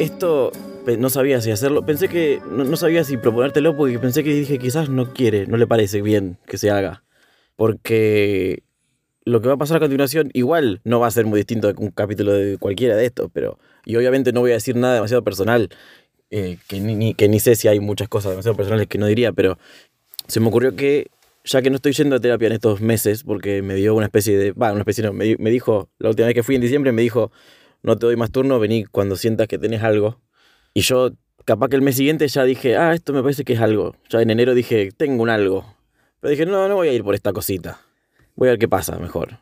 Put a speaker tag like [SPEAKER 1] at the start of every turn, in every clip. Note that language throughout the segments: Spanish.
[SPEAKER 1] esto no sabía si hacerlo. Pensé que no, sabía si proponértelo porque pensé que dije quizás no quiere, no le parece bien que se haga. Porque lo que va a pasar a continuación igual no va a ser muy distinto de un capítulo de cualquiera de estos, pero y obviamente no voy a decir nada demasiado personal, eh, que, ni, que ni sé si hay muchas cosas demasiado personales que no diría, pero se me ocurrió que ya que no estoy yendo a terapia en estos meses, porque me dio una especie de, va, una especie no, me, me dijo, la última vez que fui en diciembre me dijo, no te doy más turno, vení cuando sientas que tenés algo. Y yo, capaz que el mes siguiente ya dije, ah, esto me parece que es algo. Ya en enero dije, tengo un algo. Pero dije, no, no voy a ir por esta cosita. Voy a ver qué pasa mejor.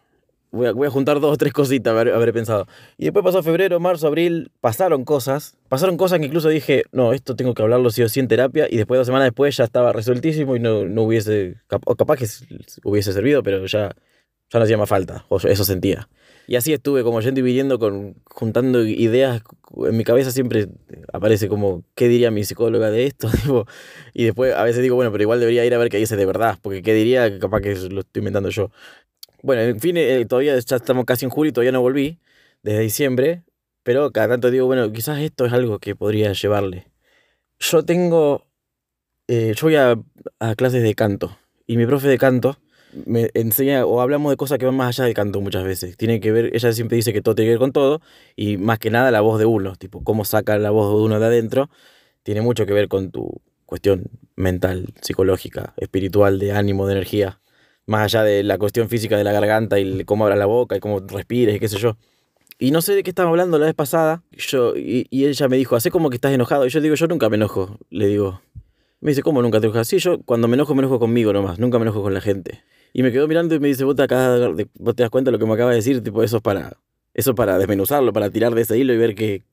[SPEAKER 1] Voy a, voy a juntar dos o tres cositas, haber, haber pensado. Y después pasó febrero, marzo, abril, pasaron cosas. Pasaron cosas que incluso dije, no, esto tengo que hablarlo sí o sí en terapia. Y después, dos semanas después, ya estaba resueltísimo y no, no hubiese, o capaz que hubiese servido, pero ya, ya no hacía más falta. O eso sentía. Y así estuve como yendo y con, juntando ideas. En mi cabeza siempre aparece como, ¿qué diría mi psicóloga de esto? y después a veces digo, bueno, pero igual debería ir a ver qué dice de verdad, porque ¿qué diría? Capaz que lo estoy inventando yo. Bueno, en fin, eh, todavía ya estamos casi en julio y todavía no volví, desde diciembre, pero cada tanto digo, bueno, quizás esto es algo que podría llevarle. Yo tengo, eh, yo voy a, a clases de canto, y mi profe de canto me enseña o hablamos de cosas que van más allá del canto muchas veces. Tiene que ver, ella siempre dice que todo tiene que ver con todo y más que nada la voz de uno, tipo cómo saca la voz de uno de adentro, tiene mucho que ver con tu cuestión mental, psicológica, espiritual, de ánimo, de energía, más allá de la cuestión física de la garganta y cómo abras la boca y cómo respires y qué sé yo. Y no sé de qué estaba hablando la vez pasada, yo, y, y ella me dijo, hace como que estás enojado. Y yo digo, yo nunca me enojo, le digo. Me dice, ¿cómo nunca te enojas? Sí, yo cuando me enojo me enojo conmigo nomás, nunca me enojo con la gente. Y me quedó mirando y me dice, vos te, vos te das cuenta de lo que me acaba de decir, tipo, eso es para, eso para desmenuzarlo, para tirar de ese hilo y ver qué,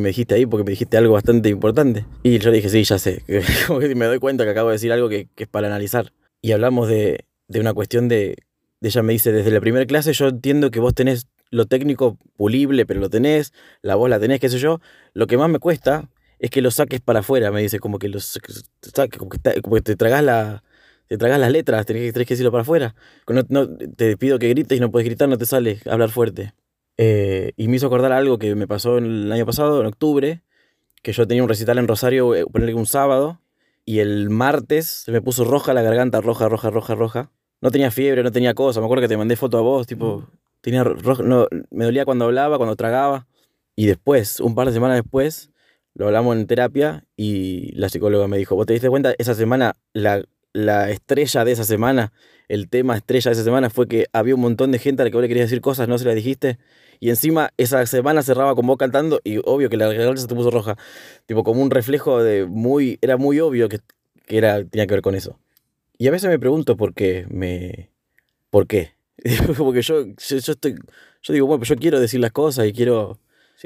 [SPEAKER 1] me dijiste ahí, porque me dijiste algo bastante importante. Y yo le dije, sí, ya sé, que me doy cuenta que acabo de decir algo que, es para analizar. Y hablamos de, de una cuestión de, ella me dice, desde la primera clase yo entiendo que vos tenés lo técnico pulible, pero lo tenés, la voz la tenés, qué sé yo. Lo que más me cuesta es que lo saques para afuera, me dice, como que, lo saques, como que, como que te tragas la te tragas las letras, tenés, que decirlo para afuera. No, te pido que grites y no puedes gritar, no te sale hablar fuerte. Eh, y me hizo acordar algo que me pasó el año pasado, en octubre, que yo tenía un recital en Rosario, eh, ponerle un sábado, y el martes se me puso roja la garganta, roja, roja, roja, roja. No tenía fiebre, no tenía cosa. Me acuerdo que te mandé foto a vos, tipo, tenía roja, no, me dolía cuando hablaba, cuando tragaba. Y después, un par de semanas después, lo hablamos en terapia y la psicóloga me dijo, ¿vos te diste cuenta? Esa semana la la estrella de esa semana, el tema estrella de esa semana fue que había un montón de gente a la que vos le querías decir cosas, no se las dijiste. Y encima esa semana cerraba con vos cantando y obvio que la garganta se te puso roja. Tipo como un reflejo de muy... Era muy obvio que, que era, tenía que ver con eso. Y a veces me pregunto por qué me... ¿Por qué? Porque yo, yo, estoy... Yo digo, bueno, pues yo quiero decir las cosas y quiero...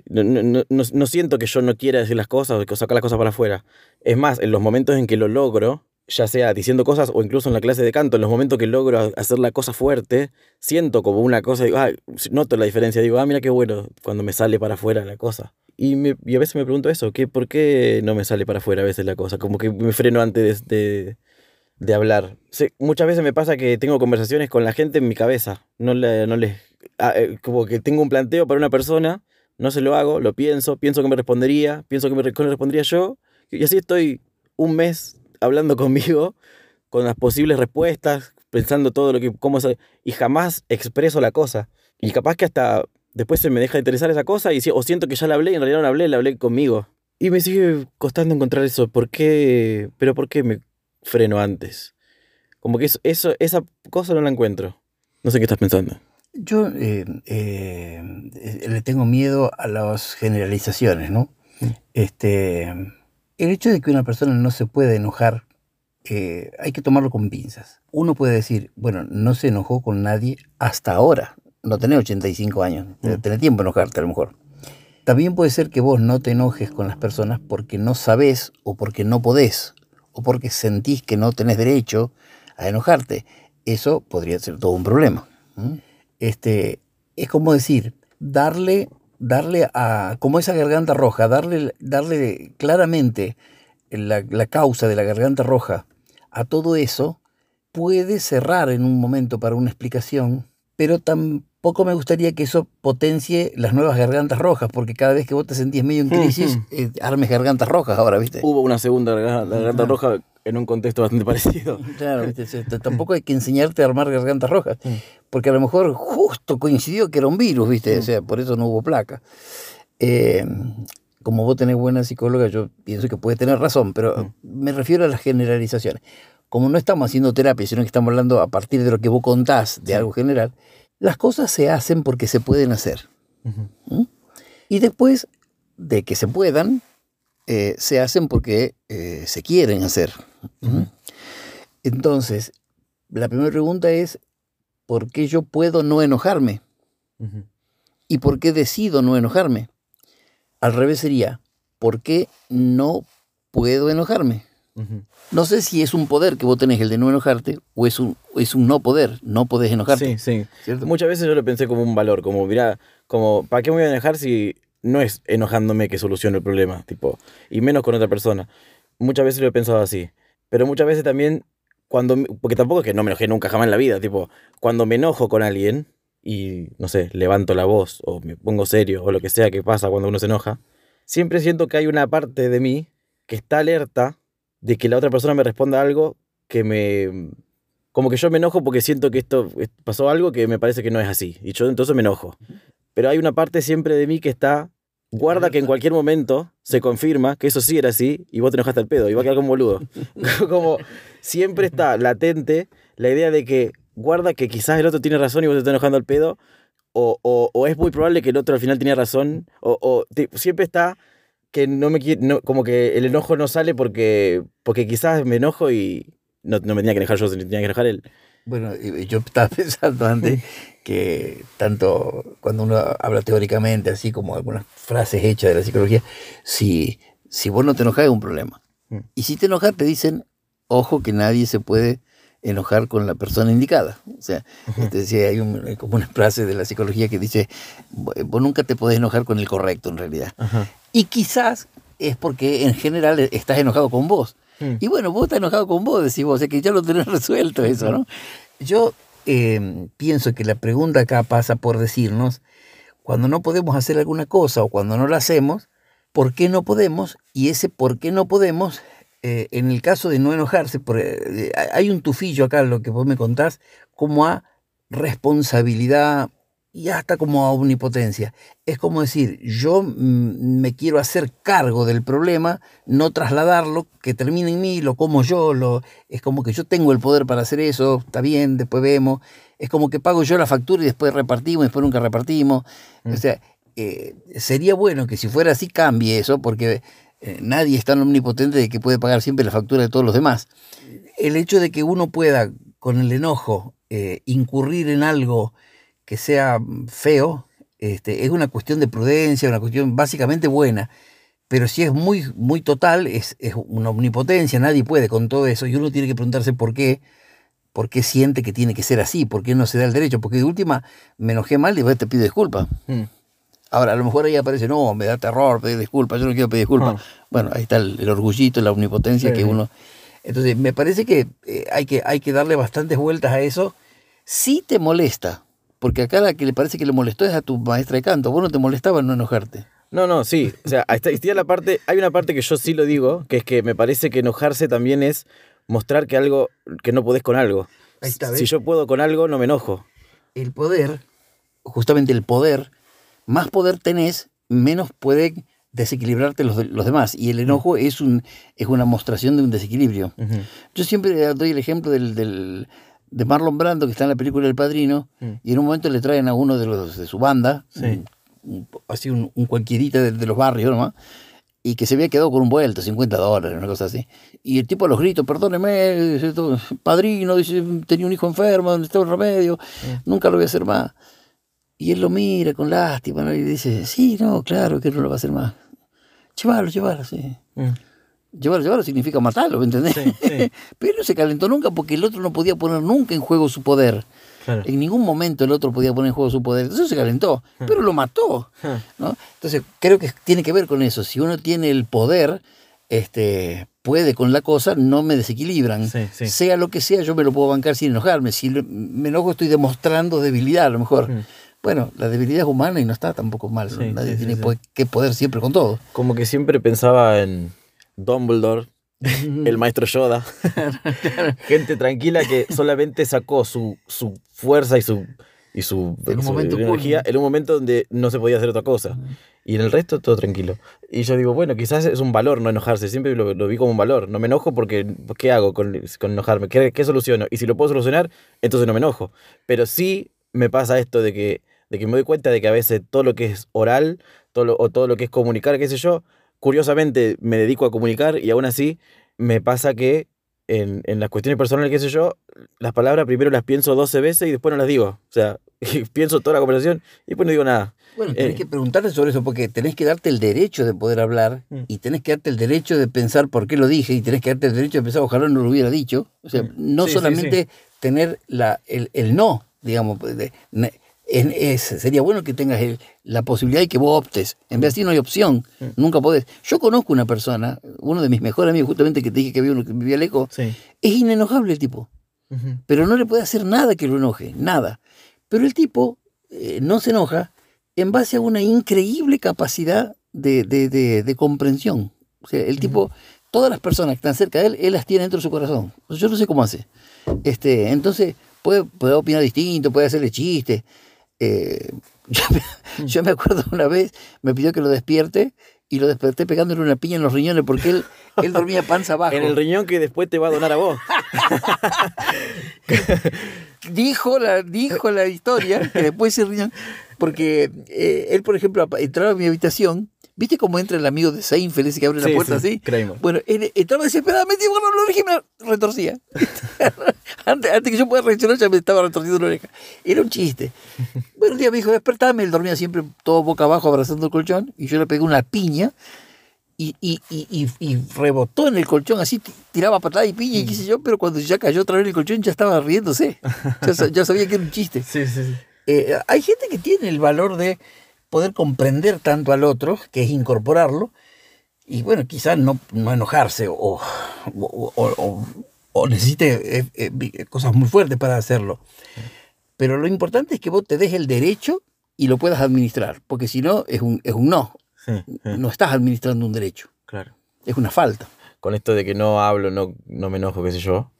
[SPEAKER 1] No, no, no, no, siento que yo no quiera decir las cosas o que sacar las cosas para afuera. Es más, en los momentos en que lo logro, ya sea diciendo cosas o incluso en la clase de canto, en los momentos que logro hacer la cosa fuerte, siento como una cosa, digo, ah, noto la diferencia, digo, ah, mira qué bueno cuando me sale para afuera la cosa. Y, a veces me pregunto eso, ¿qué, ¿por qué no me sale para afuera a veces la cosa? Como que me freno antes de, de, hablar. muchas veces me pasa que tengo conversaciones con la gente en mi cabeza, no, le, no les... Ah, eh, como que tengo un planteo para una persona, no se lo hago, lo pienso, pienso que me respondería, pienso que me respondería yo, y así estoy un mes hablando conmigo con las posibles respuestas, pensando todo lo que, cómo y jamás expreso la cosa. Y capaz que hasta después se me deja de interesar esa cosa y o siento que ya la hablé y en realidad no la hablé, la hablé conmigo. Y me sigue costando encontrar eso. ¿Por qué? Pero ¿por qué me freno antes? Como que eso, eso esa cosa no la encuentro. No sé qué estás pensando.
[SPEAKER 2] Yo eh, eh, le tengo miedo a las generalizaciones, ¿no? Mm. Este, el hecho de que una persona no se puede enojar, eh, hay que tomarlo con pinzas. Uno puede decir, bueno, no se enojó con nadie hasta ahora. No tenés 85 años, mm. tenés tiempo de enojarte a lo mejor. También puede ser que vos no te enojes con las personas porque no sabés o porque no podés o porque sentís que no tenés derecho a enojarte. Eso podría ser todo un problema. Este, es como decir, darle darle a, como esa garganta roja, darle, darle claramente la, la, causa de la garganta roja a todo eso, puede cerrar en un momento para una explicación pero tampoco me gustaría que eso potencie las nuevas gargantas rojas, porque cada vez que vos te sentís medio en crisis, eh, armes gargantas rojas ahora, ¿viste?
[SPEAKER 1] Hubo una segunda garganta, garganta roja en un contexto bastante parecido.
[SPEAKER 2] Claro, tampoco hay que enseñarte a armar gargantas rojas, porque a lo mejor justo coincidió que era un virus, ¿viste? O sea, por eso no hubo placa. Eh, como vos tenés buena psicóloga, yo pienso que puede tener razón, pero me refiero a las generalizaciones. Como no estamos haciendo terapia, sino que estamos hablando a partir de lo que vos contás de algo general, las cosas se hacen porque se pueden hacer. ¿Mm? Y después de que se puedan, eh, se hacen porque eh, se quieren hacer. Entonces, la primera pregunta es, ¿por qué yo puedo no enojarme? ¿Y por qué decido no enojarme? Al revés sería, ¿por qué no puedo enojarme? No sé si es un poder que vos tenés el de no enojarte o es un, es un no poder, no podés enojarte.
[SPEAKER 1] Sí, sí.
[SPEAKER 2] ¿cierto?
[SPEAKER 1] Muchas veces yo lo pensé como un valor, como, mira, como, ¿para qué me voy a enojar si no es enojándome que soluciono el problema? Tipo, y menos con otra persona. Muchas veces lo he pensado así. Pero muchas veces también, cuando, porque tampoco es que no me enojé nunca jamás en la vida, tipo, cuando me enojo con alguien y, no sé, levanto la voz o me pongo serio o lo que sea que pasa cuando uno se enoja, siempre siento que hay una parte de mí que está alerta de que la otra persona me responda algo que me... Como que yo me enojo porque siento que esto pasó algo que me parece que no es así. Y yo entonces me enojo. Pero hay una parte siempre de mí que está... Guarda que en cualquier momento se confirma que eso sí era así y vos te enojaste al pedo y va a quedar como boludo. como siempre está latente la idea de que guarda que quizás el otro tiene razón y vos te estás enojando al pedo o, o- o es muy probable que el otro al final tenía razón o, siempre está que no me no, como que el enojo no sale porque porque quizás me enojo y no, no me tenía que enojar yo, tenía que enojar él.
[SPEAKER 2] Bueno, yo estaba pensando antes que tanto cuando uno habla teóricamente, así como algunas frases hechas de la psicología, si, si vos no te enojas es un problema.
[SPEAKER 1] Mm.
[SPEAKER 2] Y si te enojas te dicen, ojo que nadie se puede enojar con la persona indicada. O sea, este, sí, hay, un- hay como una frase de la psicología que dice, vos nunca te podés enojar con el correcto en realidad. Y quizás es porque en general estás enojado con vos.
[SPEAKER 1] Mm.
[SPEAKER 2] Y bueno, vos estás enojado con vos, decís vos, sea que ya lo tenés resuelto eso, ¿no? Yo eh, pienso que la pregunta acá pasa por decirnos, cuando no podemos hacer alguna cosa o cuando no la hacemos, ¿por qué no podemos? Y ese por qué no podemos, eh, en el caso de no enojarse, por, eh, hay un tufillo acá, lo que vos me contás, como a responsabilidad y hasta como a omnipotencia. Es como decir, yo mm, me quiero hacer cargo del problema, no trasladarlo, que termine en mí, lo como yo, lo, es como que yo tengo el poder para hacer eso, está bien, después vemos, es como que pago yo la factura y después repartimos, después nunca repartimos. O sea, eh, sería bueno que si fuera así cambie eso, porque eh, nadie es tan omnipotente de que puede pagar siempre la factura de todos los demás. El hecho de que uno pueda, con el enojo, eh, incurrir en algo que sea feo, este, es una cuestión de prudencia, una cuestión básicamente buena. Pero si es muy, muy total, es, es una omnipotencia, nadie puede con todo eso, y uno tiene que preguntarse por qué, por qué siente que tiene que ser así, por qué no se da el derecho, porque de última me enojé mal y después te pido disculpas.
[SPEAKER 1] Mm.
[SPEAKER 2] Ahora, a lo mejor ahí aparece, no, me da terror pedir disculpas, yo no quiero pedir disculpas.
[SPEAKER 1] Ah.
[SPEAKER 2] Bueno, ahí está el, el orgullito, la omnipotencia
[SPEAKER 1] Sí,
[SPEAKER 2] que uno... Entonces, me parece que, eh, hay que hay que darle bastantes vueltas a eso. Si te molesta, porque acá la que le parece que le molestó es a tu maestra de canto, vos no te molestaba no enojarte.
[SPEAKER 1] No, no, sí. O sea, la parte, hay una parte que yo sí lo digo, que es que me parece que enojarse también es mostrar que algo, que no podés con algo.
[SPEAKER 2] Ahí está,
[SPEAKER 1] si yo puedo con algo, no me enojo.
[SPEAKER 2] el poder, justamente el poder, más poder tenés, menos puede desequilibrarte los, de- los demás. Y el enojo es, un, es una mostración de un desequilibrio. Yo siempre doy el ejemplo del, del- de Marlon Brando, que está en la película El Padrino,
[SPEAKER 1] Mm.
[SPEAKER 2] y en un momento le traen a uno de los de su banda,
[SPEAKER 1] Sí.
[SPEAKER 2] un- un- así un, un cualquierita de, de los barrios nomás, y que se había quedado con un vuelto, 50 dólares, una cosa así. Y el tipo a los gritos, perdóneme, dice, "tu padrino, dice, tenía un hijo enfermo, ¿dónde está el remedio? Nunca lo voy a hacer más. Y él lo mira con lástima ¿no? y dice, sí, no, claro que no lo va a hacer más. Llévalo, llévalo, sí.
[SPEAKER 1] Mm.
[SPEAKER 2] Llevarlo, llevarlo significa matarlo, ¿me entendés?
[SPEAKER 1] Sí, sí.
[SPEAKER 2] Pero no se calentó nunca porque el otro no podía poner nunca en juego su poder.
[SPEAKER 1] Claro.
[SPEAKER 2] En ningún momento el otro podía poner en juego su poder. Entonces se calentó, pero lo mató.
[SPEAKER 1] Ah.
[SPEAKER 2] ¿no? Entonces creo que tiene que ver con eso. Si uno tiene el poder, este, puede con la cosa, no me desequilibran.
[SPEAKER 1] Sí, sí.
[SPEAKER 2] Sea lo que sea, yo me lo puedo bancar sin enojarme. Si me enojo, estoy demostrando debilidad a lo mejor.
[SPEAKER 1] Mm.
[SPEAKER 2] Bueno, la debilidad es humana y no está tampoco mal.
[SPEAKER 1] Sí,
[SPEAKER 2] Nadie tiene que poder siempre con todo.
[SPEAKER 1] Como que siempre pensaba en Dumbledore, el maestro Yoda. Gente tranquila que solamente sacó su, su fuerza y su, y su,
[SPEAKER 2] En un
[SPEAKER 1] su
[SPEAKER 2] momento
[SPEAKER 1] energía en un momento donde no se podía hacer otra cosa. Y en el resto todo tranquilo. Y yo digo, bueno, quizás es un valor no enojarse. Siempre lo, lo vi como un valor. No me enojo porque, ¿qué hago con, con enojarme? ¿Qué, ¿Qué soluciono? Y si lo puedo solucionar, entonces no me enojo. Pero sí me pasa esto de que, de que me doy cuenta de que a veces todo lo que es oral todo lo- o todo lo que es comunicar, qué sé yo, curiosamente me dedico a comunicar y aún así me pasa que en, en las cuestiones personales, qué sé yo, las palabras primero las pienso 12 veces y después no las digo. O sea, pienso toda la conversación y después no digo nada.
[SPEAKER 2] Bueno, tenés
[SPEAKER 1] Eh.
[SPEAKER 2] que preguntarte sobre eso porque tenés que darte el derecho de poder hablar
[SPEAKER 1] Mm.
[SPEAKER 2] y tenés que darte el derecho de pensar por qué lo dije y tenés que darte el derecho de pensar ojalá no lo hubiera dicho. O sea,
[SPEAKER 1] Mm.
[SPEAKER 2] no
[SPEAKER 1] Sí, sí,
[SPEAKER 2] solamente tener la, el, el no, digamos, de- ne- en- es- sería bueno que tengas el- la posibilidad y que vos optes. En vez de no hay opción,
[SPEAKER 1] Mm.
[SPEAKER 2] nunca podés. Yo conozco una persona, uno de mis mejores amigos, justamente que te dije que uno que vivía lejos,
[SPEAKER 1] Sí.
[SPEAKER 2] es inenojable el tipo pero no le puede hacer nada que lo enoje, nada. Pero el tipo eh, no se enoja en base a una increíble capacidad de, de- de- de comprensión. O sea, el tipo, todas las personas que están cerca de él, él las tiene dentro de su corazón. Yo no sé cómo hace. Este, entonces, puede, puede opinar distinto, puede hacerle chistes. Eh, yo, me, yo me acuerdo una vez, me pidió que lo despierte y lo desperté pegándole una piña en los riñones porque él, él dormía panza abajo.
[SPEAKER 1] En el riñón que después te va a donar a vos.
[SPEAKER 2] dijo la, dijo la historia, que después se riñón, porque eh, él, por ejemplo, entraba a mi habitación, ¿viste cómo entra el amigo de Seinfeld ese que abre la puerta
[SPEAKER 1] sí,
[SPEAKER 2] así?
[SPEAKER 1] Kramer.
[SPEAKER 2] Bueno, él entraba desesperadamente y bueno, lo dije y me retorcía. antes, antes que yo pueda reaccionar ya me estaba retorciendo la oreja. Era un chiste. Bueno, un día me dijo, despertame, él dormía siempre todo boca abajo abrazando el colchón y yo le pegué una piña y, y, y, y, rebotó en el colchón, así ti- tiraba patada y piña y qué sé yo, pero cuando ya cayó otra vez en el colchón ya estaba riéndose. Ya sabía que era un chiste.
[SPEAKER 1] Sí, sí, sí.
[SPEAKER 2] Eh, hay gente que tiene el valor de poder comprender tanto al otro, que es incorporarlo, y bueno, quizás no, no enojarse o, o, o- o- necesite eh, eh, vi- cosas muy fuertes para hacerlo. Pero lo importante es que vos te des el derecho y lo puedas administrar, porque si no, es un, es un no.
[SPEAKER 1] Sí, sí,
[SPEAKER 2] No estás administrando un derecho,
[SPEAKER 1] claro.
[SPEAKER 2] es una falta.
[SPEAKER 1] Con esto de que no hablo, no, no me enojo, qué sé yo.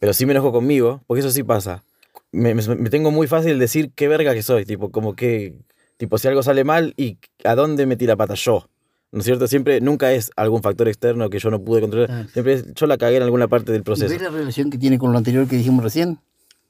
[SPEAKER 1] Pero sí me enojo conmigo, porque eso sí pasa. Me, me- me tengo muy fácil decir qué verga que soy, tipo, como que, tipo, si algo sale mal y a dónde metí la pata yo. ¿No es cierto? Siempre, nunca es algún factor externo que yo no pude controlar.
[SPEAKER 2] Ah.
[SPEAKER 1] Siempre es, yo la cagué en alguna parte del
[SPEAKER 2] ¿Y
[SPEAKER 1] proceso.
[SPEAKER 2] ves la relación que tiene con lo anterior que dijimos recién?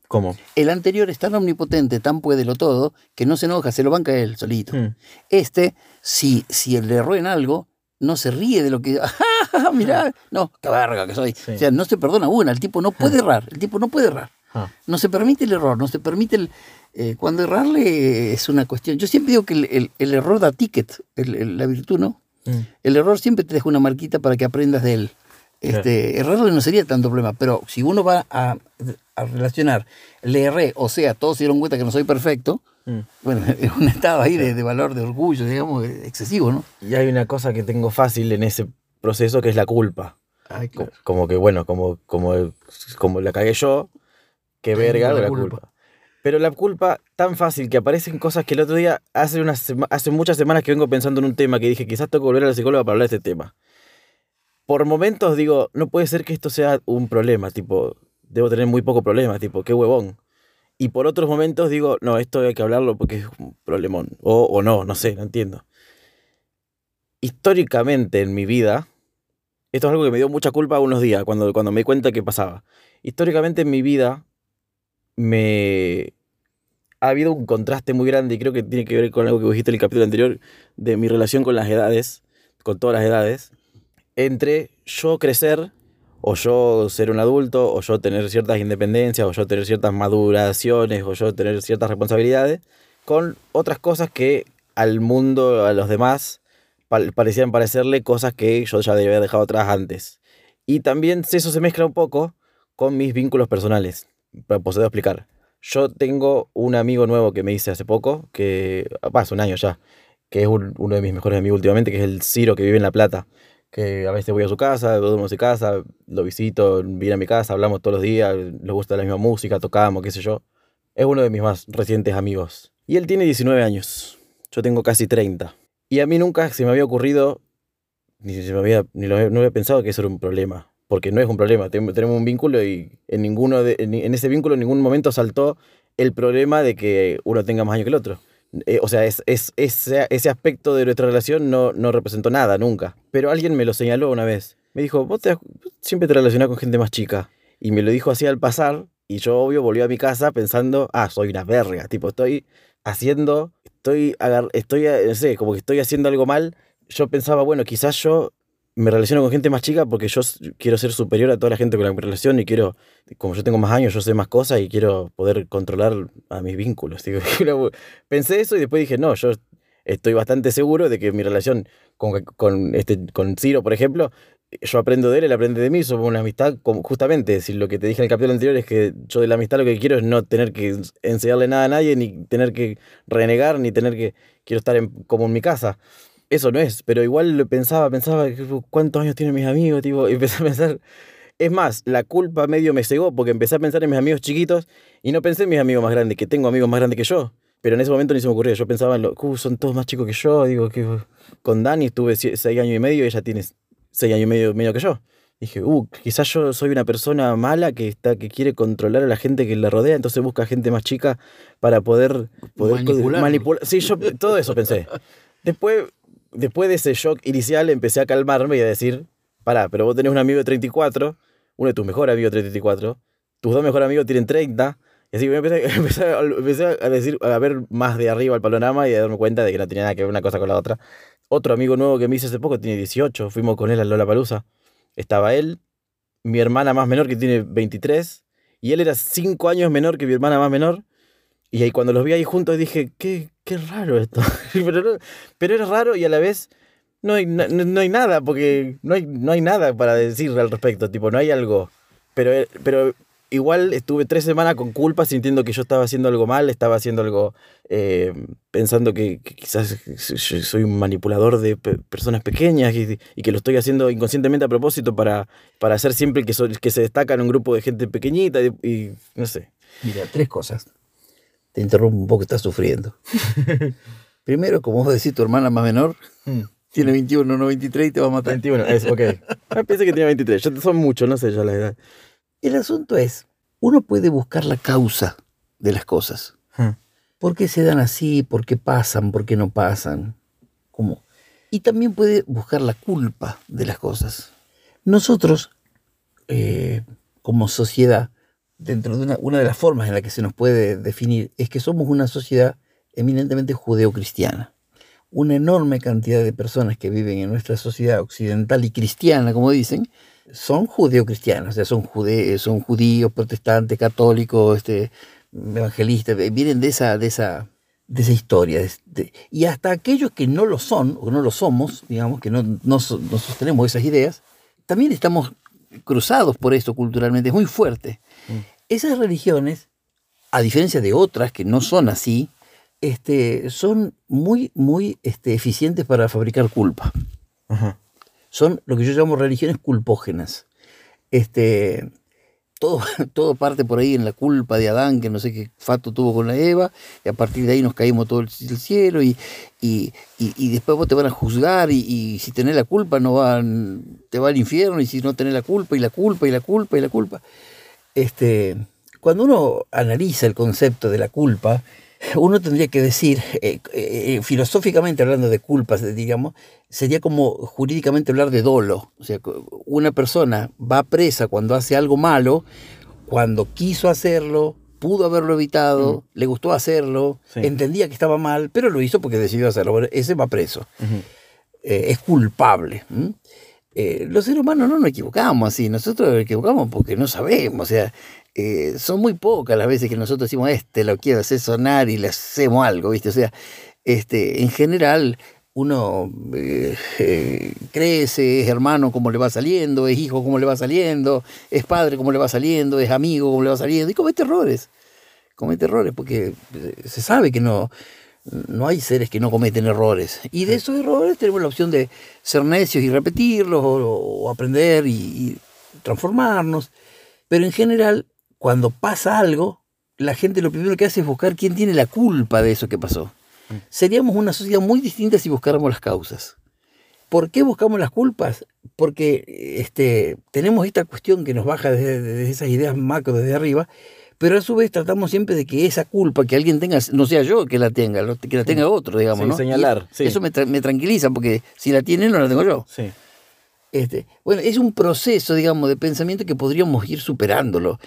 [SPEAKER 1] ¿Cómo?
[SPEAKER 2] El anterior es tan omnipotente, tan puédelo todo, que no se enoja, se lo banca él solito.
[SPEAKER 1] Hmm.
[SPEAKER 2] Este, si, si le erró en algo, no se ríe de lo que. ¡Ah, mirá! No, qué verga que soy.
[SPEAKER 1] Sí.
[SPEAKER 2] O sea, no se perdona una. El tipo no puede errar. El tipo no puede errar.
[SPEAKER 1] Ah.
[SPEAKER 2] No se permite el error. No se permite el. eh, cuando errarle es una cuestión. Yo siempre digo que el, el- el error da ticket, el- la virtud, ¿no?
[SPEAKER 1] Mm.
[SPEAKER 2] El error siempre te deja una marquita para que aprendas de él. Este, Errarle no sería tanto problema, pero si uno va a, a relacionar, le erré, o sea, todos se dieron cuenta que no soy perfecto,
[SPEAKER 1] Mm.
[SPEAKER 2] bueno, es un estado ahí de, de valor, de orgullo, digamos, excesivo, ¿no?
[SPEAKER 1] Y hay una cosa que tengo fácil en ese proceso que es la culpa.
[SPEAKER 2] Ay,
[SPEAKER 1] Como que, bueno, como, como, como la cagué yo, qué verga
[SPEAKER 2] la
[SPEAKER 1] la
[SPEAKER 2] culpa.
[SPEAKER 1] culpa. Pero la culpa tan fácil que aparecen cosas que el otro día, hace, unas hace muchas semanas que vengo pensando en un tema que dije, quizás tengo que volver a la psicóloga para hablar de este tema. Por momentos digo, no puede ser que esto sea un problema, tipo, debo tener muy poco problema, tipo, qué huevón. Y por otros momentos digo, no, esto hay que hablarlo porque es un problemón. O, o no, no sé, no entiendo. Históricamente en mi vida, esto es algo que me dio mucha culpa unos días cuando, cuando me di cuenta que pasaba. Históricamente en mi vida me ha habido un contraste muy grande y creo que tiene que ver con algo que dijiste en el capítulo anterior de mi relación con las edades, con todas las edades, entre yo crecer o yo ser un adulto o yo tener ciertas independencias o yo tener ciertas maduraciones o yo tener ciertas responsabilidades con otras cosas que al mundo, a los demás, pa- parecían parecerle cosas que yo ya haber dejado atrás antes. Y también eso se mezcla un poco con mis vínculos personales, poder explicar. Yo tengo un amigo nuevo que me hice hace poco, que hace un año ya, que es un- uno de mis mejores amigos últimamente, que es el Ciro, que vive en La Plata, que a veces voy a su casa, duermo en su casa, lo visito, viene a mi casa, hablamos todos los días, le gusta la misma música, tocamos, qué sé yo. Es uno de mis más recientes amigos. Y él tiene 19 años, yo tengo casi 30. Y a mí nunca se me había ocurrido, ni se me había, ni lo, no había pensado que eso era un problema. Porque no es un problema, tenemos un vínculo y en, ninguno de, en ese vínculo en ningún momento saltó el problema de que uno tenga más años que el otro. Eh, o sea, es, es, ese, ese, aspecto de nuestra relación no, no, representó nada nunca. Pero alguien me lo señaló una vez. Me dijo, vos siempre te relacionás con gente más chica. Y me lo dijo así al pasar. Y yo, obvio, volví a mi casa pensando, ah, soy una verga. Tipo, estoy haciendo, estoy, estoy, no sé, como que estoy haciendo algo mal. Yo pensaba, bueno, quizás yo me relaciono con gente más chica porque yo quiero ser superior a toda la gente con la que me relaciono y quiero, como yo tengo más años, yo sé más cosas y quiero poder controlar a mis vínculos. Pensé eso y después dije, no, yo estoy bastante seguro de que mi relación con, con, este, con Ciro, por ejemplo, yo aprendo de él, él aprende de mí, somos una amistad, justamente, si lo que te dije en el capítulo anterior es que yo de la amistad lo que quiero es no tener que enseñarle nada a nadie, ni tener que renegar, ni tener que, quiero estar como en mi casa eso no es, pero igual pensaba, pensaba, ¿cuántos años tienen mis amigos? Tipo, y empecé a pensar, es más, la culpa medio me cegó porque empecé a pensar en mis amigos chiquitos y no pensé en mis amigos más grandes, que tengo amigos más grandes que yo. Pero en ese momento ni se me ocurrió. Yo pensaba en los, uh, son todos más chicos que yo. Digo, que con Dani estuve seis años y medio y ella tiene seis años y medio, medio que yo. Dije, uh, quizás yo soy una persona mala que está que quiere controlar a la gente que la rodea, entonces busca gente más chica para poder, poder manipular. Sí, yo todo eso pensé. Después después de ese shock inicial empecé a calmarme y a decir, pará, pero vos tenés un amigo de 34, uno de tus mejores amigos de 34, tus dos mejores amigos tienen 30, y así empecé, empecé, a decir, a ver más de arriba el panorama y a darme cuenta de que no tenía nada que ver una cosa con la otra. Otro amigo nuevo que me hice hace poco tiene 18, fuimos con él a Lollapalooza. Estaba él, mi hermana más menor que tiene 23, y él era 5 años menor que mi hermana más menor, y ahí cuando los vi ahí juntos dije, qué, qué raro esto. pero, pero era raro y a la vez no hay, no, hay nada, porque no hay, no hay nada para decir al respecto, tipo, no hay algo. Pero, eh, pero igual estuve tres semanas con culpa, sintiendo que yo estaba haciendo algo mal, estaba haciendo algo, eh, pensando que, quizás soy un manipulador de personas pequeñas y, que lo estoy haciendo inconscientemente a propósito para, para ser siempre el que, que se destaca en un grupo de gente pequeñita y no sé.
[SPEAKER 2] Mira, tres cosas te interrumpo un poco, estás sufriendo. Primero, como vos decís, tu hermana más menor mm. tiene 21, no 23 y te va a matar.
[SPEAKER 1] 21, es, ok. Ah, pensé que tenía 23, son muchos, no sé ya la edad.
[SPEAKER 2] El asunto es, uno puede buscar la causa de las cosas. Hmm. ¿Por qué se dan así? ¿Por qué pasan? ¿Por qué no pasan? ¿Cómo? Y también puede buscar la culpa de las cosas. Nosotros, eh, como sociedad, dentro de una, de las formas en la que se nos puede definir, es que somos una sociedad eminentemente judeocristiana. Una enorme cantidad de personas que viven en nuestra sociedad occidental y cristiana, como dicen, son judeocristianas, o sea, son, son judíos, protestantes, católicos, este, evangelistas, vienen de esa, de esa, de esa historia. y hasta aquellos que no lo son, o no lo somos, digamos, que no, no, sostenemos esas ideas, también estamos cruzados por esto culturalmente, es muy fuerte. Esas religiones, a diferencia de otras que no son así, este, son muy, muy este, eficientes para fabricar culpa. Son lo que yo llamo religiones culpógenas. Este, todo, todo parte por ahí en la culpa de Adán, que no sé qué fato tuvo con la Eva, y a partir de ahí nos caímos todo el, cielo, y, y, después vos te van a juzgar, y, si tenés la culpa no van, te va al infierno, y si no tenés la culpa, y la culpa, y la culpa, y la culpa este, cuando uno analiza el concepto de la culpa, uno tendría que decir, eh, eh, filosóficamente hablando de culpas, digamos, sería como jurídicamente hablar de dolo. O sea, una persona va presa cuando hace algo malo, cuando quiso hacerlo, pudo haberlo evitado, le gustó hacerlo, entendía que estaba mal, pero lo hizo porque decidió hacerlo. ese va preso. Eh, es culpable. Eh, los seres humanos no nos equivocamos así, nosotros nos equivocamos porque no sabemos, o sea, eh, son muy pocas las veces que nosotros decimos, este lo quiero hacer sonar y le hacemos algo, ¿viste? O sea, este, en general uno eh, crece, es hermano como le va saliendo, es hijo como le va saliendo, es padre como le va saliendo, es amigo como le va saliendo, y comete errores, comete errores porque se sabe que no, no hay seres que no cometen errores. Y de esos errores tenemos la opción de ser necios y repetirlos, o, aprender y, y, transformarnos. Pero en general, cuando pasa algo, la gente lo primero que hace es buscar quién tiene la culpa de eso que pasó. Mm. Seríamos una sociedad muy distinta si buscáramos las causas. ¿Por qué buscamos las culpas? Porque este, tenemos esta cuestión que nos baja desde, esas ideas macro desde arriba, pero a su vez tratamos siempre de que esa culpa que alguien tenga, no sea yo que la tenga, que la tenga otro, digamos. ¿no?
[SPEAKER 1] señalar.
[SPEAKER 2] Eso me, tranquiliza, porque si la tiene, no la tengo yo.
[SPEAKER 1] Sí.
[SPEAKER 2] Este, bueno, es un proceso, digamos, de pensamiento que podríamos ir superándolo.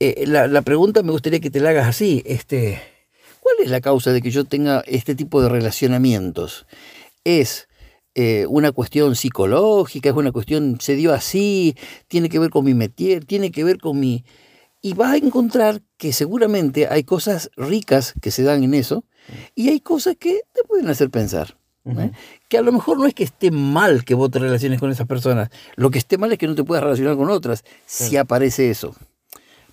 [SPEAKER 2] Eh, la, pregunta me gustaría que te la hagas así. Este, ¿Cuál es la causa de que yo tenga este tipo de relacionamientos? ¿Es eh, una cuestión psicológica? ¿Es una cuestión, se dio así? ¿Tiene que ver con mi metier? ¿Tiene que ver con mi...? Y vas a encontrar que seguramente hay cosas ricas que se dan en eso y hay cosas que te pueden hacer pensar. ¿eh? Que a lo mejor no es que esté mal que vos te relaciones con esas personas, lo que esté mal es que no te puedas relacionar con otras si aparece eso.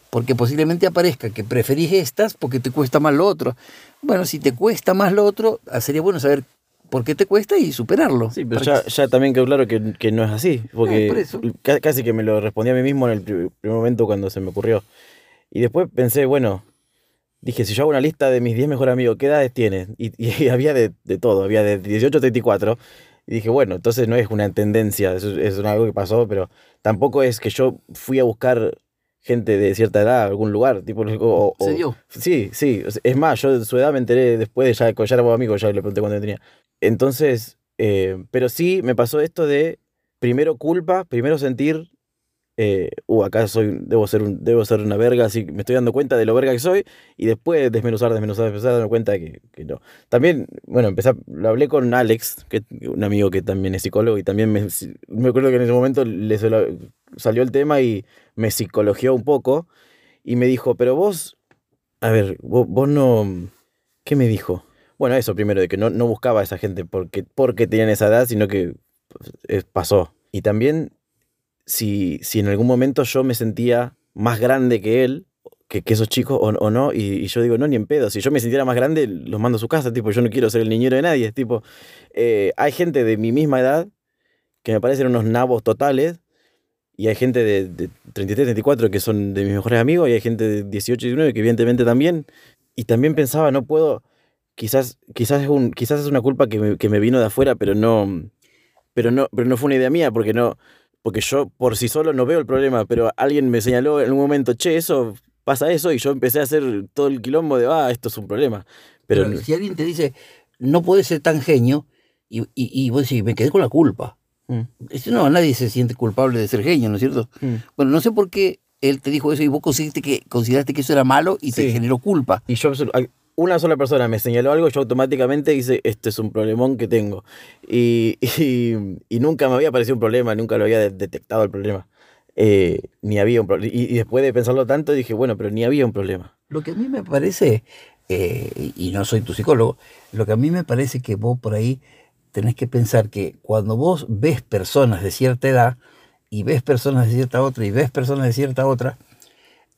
[SPEAKER 2] Porque posiblemente aparezca que preferís estas porque te cuesta más lo otro. Bueno, si te cuesta más lo otro, ah, sería bueno saber por qué te cuesta y superarlo.
[SPEAKER 1] Sí, pero ya, también quedó claro que, no es así. Porque casi que me lo respondí a mí mismo en el primer momento cuando se me ocurrió. Y después pensé, bueno, dije, si yo hago una lista de mis 10 mejores amigos, ¿qué edades tienes? Y, había de, todo, había de 18 a 34. Y dije, bueno, entonces no es una tendencia, es, es algo que pasó, pero tampoco es que yo fui a buscar gente de cierta edad, algún lugar. Tipo, o,
[SPEAKER 2] ¿Se dio?
[SPEAKER 1] Sí, sí. Es más, yo de su edad me enteré después de ya, ya éramos amigos, ya le pregunté cuánto tenía. Entonces, eh, pero sí me pasó esto de primero culpa, primero sentir, eh, uh, acá soy, debo ser, un, debo ser una verga, así me estoy dando cuenta de lo verga que soy, y después desmenuzar, desmenuzar, desmenuzar, darme cuenta de que, que, no. También, bueno, empecé, lo hablé con Alex, que un amigo que también es psicólogo, y también me, me acuerdo que en ese momento le salió el tema y me psicologió un poco, y me dijo, pero vos, a ver, vos, vos no, ¿qué me dijo? Bueno, eso primero, de que no, no buscaba a esa gente porque, porque tenían esa edad, sino que pues, pasó. Y también, si, si en algún momento yo me sentía más grande que él, que, que esos chicos, o, no, y, yo digo, no, ni en pedo. Si yo me sintiera más grande, los mando a su casa, tipo, yo no quiero ser el niñero de nadie. Tipo, eh, hay gente de mi misma edad que me parecen unos nabos totales, y hay gente de, de 33, 34 que son de mis mejores amigos, y hay gente de 18, 19 que evidentemente también. Y también pensaba, no puedo quizás, quizás, es, un, quizás es una culpa que me, que me vino de afuera, pero no, pero, no, pero no fue una idea mía, porque, no, porque yo por sí solo no veo el problema, pero alguien me señaló en un momento, che, eso pasa eso, y yo empecé a hacer todo el quilombo de, ah, esto es un problema. Pero,
[SPEAKER 2] si alguien te dice, no puedes ser tan genio, y, y, y vos decís, me quedé con la culpa. Mm. No, nadie se siente culpable de ser genio, ¿no es cierto? Mm. Bueno, no sé por qué él te dijo eso y vos consideraste que, consideraste que eso era malo y te generó culpa.
[SPEAKER 1] Y yo una sola persona me señaló algo, yo automáticamente hice, este es un problemón que tengo. Y, y, nunca me había parecido un problema, nunca lo había detectado el problema. Eh, ni había un problema. Y, después de pensarlo tanto dije, bueno, pero ni había un problema.
[SPEAKER 2] Lo que a mí me parece, eh, y no soy tu psicólogo, lo que a mí me parece que vos por ahí tenés que pensar que cuando vos ves personas de cierta edad, y ves personas de cierta otra, y ves personas de cierta otra,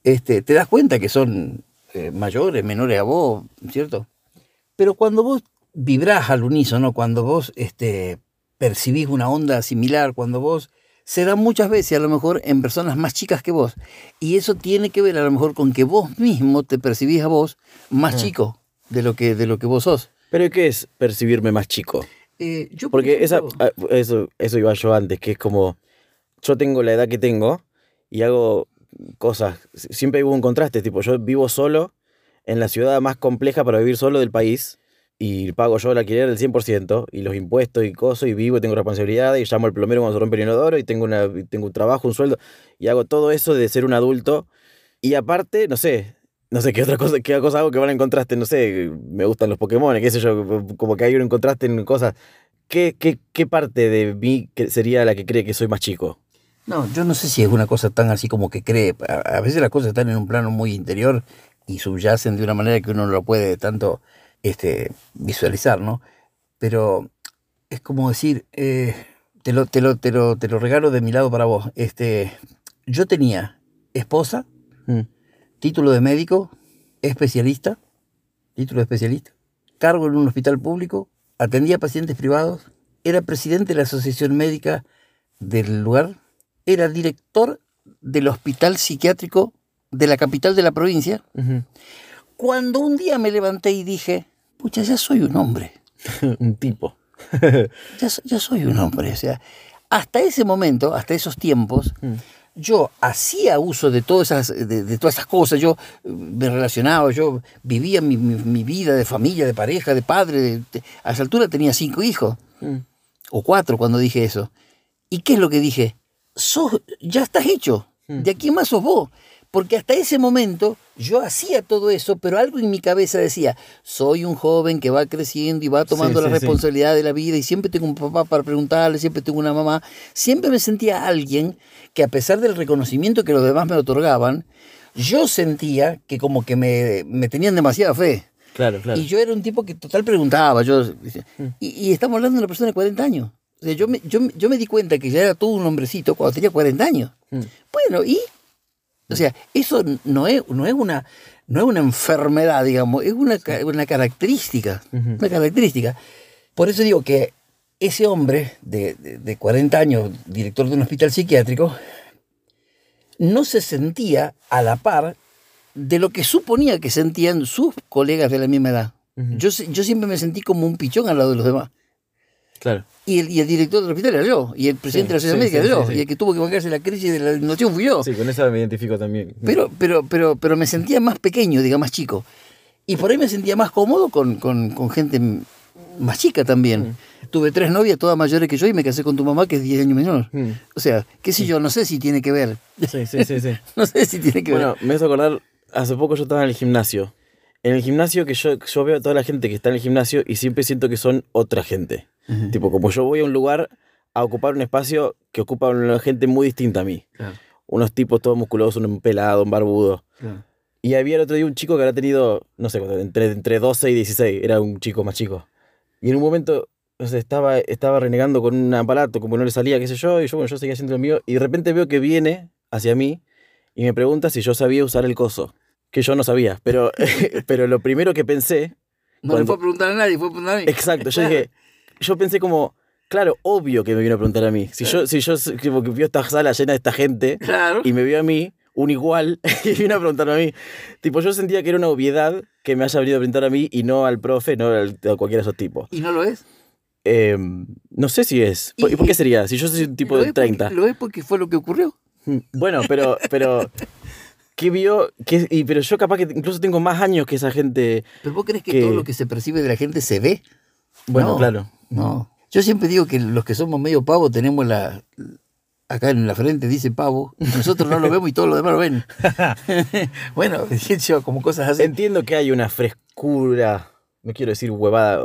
[SPEAKER 2] este, te das cuenta que son eh, mayores, menores a vos, ¿cierto? Pero cuando vos vibrás al unísono, cuando vos este, percibís una onda similar, cuando vos se da muchas veces a lo mejor en personas más chicas que vos. Y eso tiene que ver a lo mejor con que vos mismo te percibís a vos más ah. chico de lo, que, de lo que vos sos.
[SPEAKER 1] ¿Pero qué es percibirme más chico?
[SPEAKER 2] Eh, yo
[SPEAKER 1] Porque esa, ah, eso, eso iba yo antes, que es como, yo tengo la edad que tengo y hago cosas. Siempre hubo un contraste, tipo, yo vivo solo en la ciudad más compleja para vivir solo del país y pago yo el alquiler del 100% y los impuestos y cosas y vivo y tengo responsabilidad y llamo al plomero cuando se rompe el inodoro y tengo, una, tengo un trabajo, un sueldo y hago todo eso de ser un adulto y aparte, no sé, no sé qué otra cosa, qué cosa hago que van en contraste, no sé, me gustan los Pokémon, qué sé yo, como que hay un contraste en cosas. ¿Qué, qué, qué parte de mí sería la que cree que soy más chico?
[SPEAKER 2] No, yo no sé si es una cosa tan así como que cree. A, veces las cosas están en un plano muy interior y subyacen de una manera que uno no lo puede tanto este, visualizar, ¿no? Pero es como decir, eh, te, lo, te, lo, te, lo, te lo regalo de mi lado para vos. Este, yo tenía esposa, mm. Título de médico, especialista, título de especialista, cargo en un hospital público, atendía pacientes privados, era presidente de la asociación médica del lugar, era director del hospital psiquiátrico de la capital de la provincia, cuando un día me levanté y dije, pucha, ya soy un hombre,
[SPEAKER 1] un tipo.
[SPEAKER 2] ya soy un hombre. O sea, hasta ese momento, hasta esos tiempos,
[SPEAKER 1] Mm.
[SPEAKER 2] Yo hacía uso de todas esas, de, de todas esas cosas, yo eh, me relacionaba, yo vivía mi, mi- mi vida de familia, de pareja, de padre. de- de- a esa altura tenía cinco hijos,
[SPEAKER 1] Mm.
[SPEAKER 2] o cuatro cuando dije eso. ¿Y qué es lo que dije? Sos, ya estás hecho,
[SPEAKER 1] Mm.
[SPEAKER 2] de aquí más sos vos. Porque hasta ese momento yo hacía todo eso, pero algo en mi cabeza decía, soy un joven que va creciendo y va tomando
[SPEAKER 1] Sí,
[SPEAKER 2] la
[SPEAKER 1] sí, sí.
[SPEAKER 2] responsabilidad de la vida y siempre tengo un papá para preguntarle, siempre tengo una mamá. Siempre me sentía alguien que a pesar del reconocimiento que los demás me otorgaban, yo sentía que como que me, me tenían demasiada fe.
[SPEAKER 1] Claro, claro.
[SPEAKER 2] Y yo era un tipo que total preguntaba. Yo,
[SPEAKER 1] Mm.
[SPEAKER 2] y, y estamos hablando de una persona de 40 años. O sea, yo, me, yo, yo me di cuenta que ya era todo un hombrecito cuando tenía 40 años.
[SPEAKER 1] Mm.
[SPEAKER 2] Bueno, y. O sea, eso no es, no es, una, no es una enfermedad, digamos, es una, una característica. Una característica. Por eso digo que ese hombre de, de, de 40 años, director de un hospital psiquiátrico, no se sentía a la par de lo que suponía que sentían sus colegas de la misma edad. Yo, yo siempre me sentí como un pichón al lado de los demás.
[SPEAKER 1] Claro.
[SPEAKER 2] Y el, y el director del hospital era yo, y el presidente
[SPEAKER 1] Sí,
[SPEAKER 2] de la sociedad
[SPEAKER 1] sí,
[SPEAKER 2] médica
[SPEAKER 1] sí,
[SPEAKER 2] era yo, y el que tuvo que bancarse la crisis de la inundación fui yo.
[SPEAKER 1] Sí, con esa me identifico también.
[SPEAKER 2] Pero, pero, pero, pero me sentía más pequeño, diga, más chico. Y por ahí me sentía más cómodo con, con- con gente más chica también. Tuve tres novias, todas mayores que yo, y me casé con tu mamá, que es 10 años menor.
[SPEAKER 1] Mm.
[SPEAKER 2] O sea, qué sé yo, no sé si tiene que ver.
[SPEAKER 1] Sí, sí, sí, sí.
[SPEAKER 2] No sé si tiene que
[SPEAKER 1] Bueno, me hace acordar, hace poco yo estaba en el gimnasio. En el gimnasio que yo, yo veo a toda la gente que está en el gimnasio y siempre siento que son otra gente.
[SPEAKER 2] Ver.
[SPEAKER 1] Tipo, como yo voy a un lugar a ocupar un espacio que ocupa una gente muy distinta a mí.
[SPEAKER 2] Claro,
[SPEAKER 1] Unos tipos todos musculosos, un pelado, un barbudo.
[SPEAKER 2] claro.
[SPEAKER 1] Y había el otro día un chico que habrá tenido, no sé, entre, entre 12 y 16, era un chico más chico. Y en un momento o sea, estaba, estaba renegando con un aparato, como no le salía, qué sé yo, y yo, bueno, yo seguía haciendo lo mío, y de repente veo que viene hacia mí y me pregunta si yo sabía usar el coso, que yo no sabía, pero, pero lo primero que pensé,
[SPEAKER 2] No le
[SPEAKER 1] Cuando-
[SPEAKER 2] fue a preguntar a nadie, fue a preguntar a mí.
[SPEAKER 1] exacto, yo dije, yo pensé como, claro, obvio que me vino a preguntar a mí, si yo, si yo tipo, que vio esta sala llena de esta gente,
[SPEAKER 2] Claro.
[SPEAKER 1] y me vio a mí, un igual, y vino a preguntarme a mí. Tipo, yo sentía que era una obviedad que me haya venido a preguntar a mí y no al profe, no al- a cualquiera de esos tipos.
[SPEAKER 2] ¿Y no lo es?
[SPEAKER 1] Eh, no sé si es. ¿Por,
[SPEAKER 2] Y-
[SPEAKER 1] y por qué sería? Si yo soy un tipo
[SPEAKER 2] ¿Lo
[SPEAKER 1] de
[SPEAKER 2] es porque-
[SPEAKER 1] 30.
[SPEAKER 2] Lo es porque fue lo que ocurrió.
[SPEAKER 1] Mm, Bueno, pero, pero, ¿qué vio? ¿Qué- y, pero yo capaz que incluso tengo más años que esa gente.
[SPEAKER 2] ¿Pero vos crees que
[SPEAKER 1] Que-
[SPEAKER 2] todo lo que se percibe de la gente se ve?
[SPEAKER 1] Bueno,
[SPEAKER 2] No.
[SPEAKER 1] claro.
[SPEAKER 2] No. Yo siempre digo que los que somos medio pavos tenemos la. Acá en la frente dice pavo, y nosotros no lo vemos y todos los demás lo ven. bueno, yo como cosas así.
[SPEAKER 1] Entiendo que hay una frescura, no quiero decir huevada,